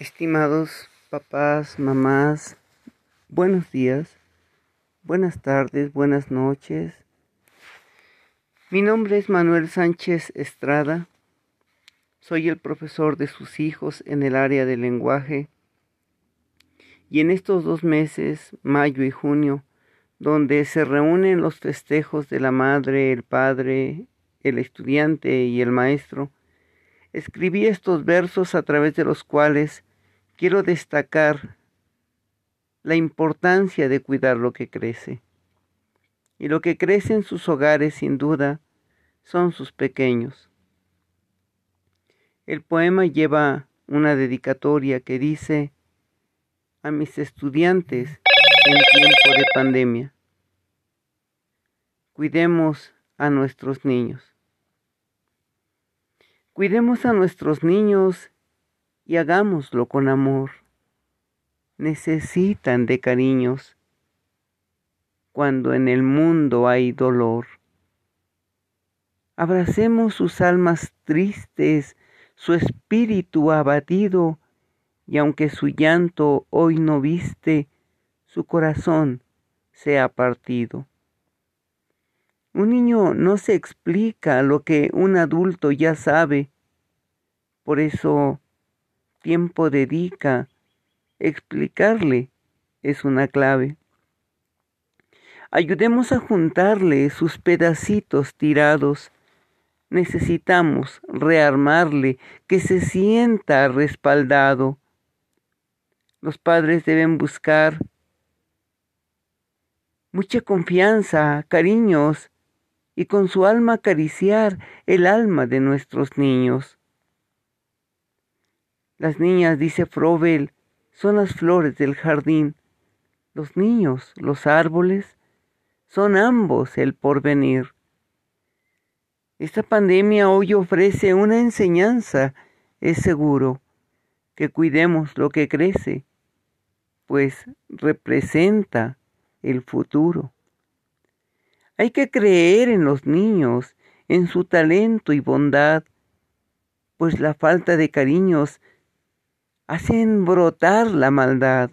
Estimados papás, mamás, buenos días, buenas tardes, buenas noches. Mi nombre es Manuel Sánchez Estrada. Soy el profesor de sus hijos en el área del lenguaje. Y en estos dos meses, mayo y junio, donde se reúnen los festejos de la madre, el padre, el estudiante y el maestro, escribí estos versos a través de los cuales quiero destacar la importancia de cuidar lo que crece. Y lo que crece en sus hogares, sin duda, son sus pequeños. El poema lleva una dedicatoria que dice a mis estudiantes en tiempo de pandemia. Cuidemos a nuestros niños. Cuidemos a nuestros niños y hagámoslo con amor. Necesitan de cariños cuando en el mundo hay dolor. Abracemos sus almas tristes, su espíritu abatido, y aunque su llanto hoy no viste, su corazón se ha partido. Un niño no se explica lo que un adulto ya sabe, por eso tiempo dedica, explicarle es una clave. Ayudemos a juntarle sus pedacitos tirados. Necesitamos rearmarle, que se sienta respaldado. Los padres deben buscar mucha confianza, cariños y con su alma acariciar el alma de nuestros niños. Las niñas, dice Frobel, son las flores del jardín. Los niños, los árboles, son ambos el porvenir. Esta pandemia hoy ofrece una enseñanza, es seguro, que cuidemos lo que crece, pues representa el futuro. Hay que creer en los niños, en su talento y bondad, pues la falta de cariños hacen brotar la maldad.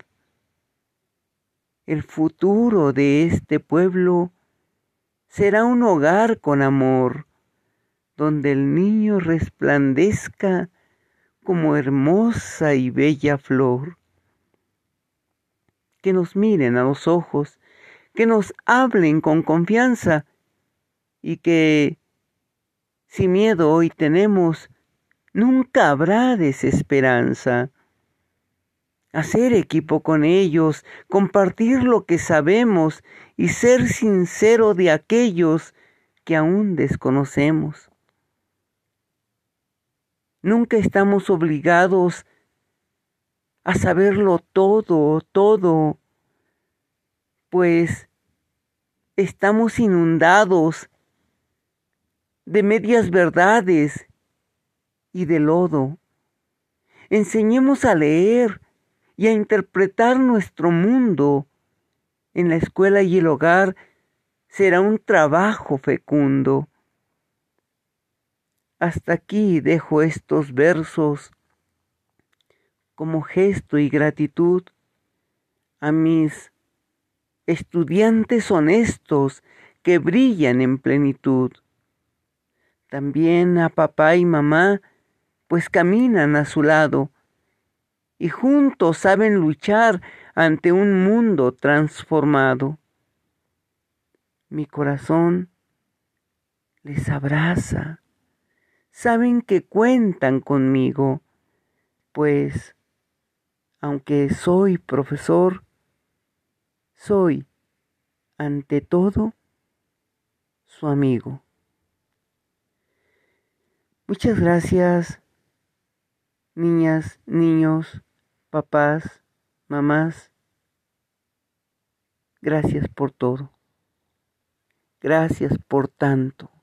El futuro de este pueblo será un hogar con amor, donde el niño resplandezca como hermosa y bella flor. Que nos miren a los ojos, que nos hablen con confianza y que, si miedo hoy tenemos, nunca habrá desesperanza hacer equipo con ellos, compartir lo que sabemos y ser sincero de aquellos que aún desconocemos. Nunca estamos obligados a saberlo todo, todo, pues estamos inundados de medias verdades y de lodo. Enseñemos a leer, y a interpretar nuestro mundo en la escuela y el hogar será un trabajo fecundo. Hasta aquí dejo estos versos como gesto y gratitud a mis estudiantes honestos que brillan en plenitud. También a papá y mamá, pues caminan a su lado y juntos saben luchar ante un mundo transformado. Mi corazón les abraza. Saben que cuentan conmigo, pues aunque soy profesor, soy ante todo su amigo. Muchas gracias, niñas, niños papás, mamás, gracias por todo. Gracias por tanto.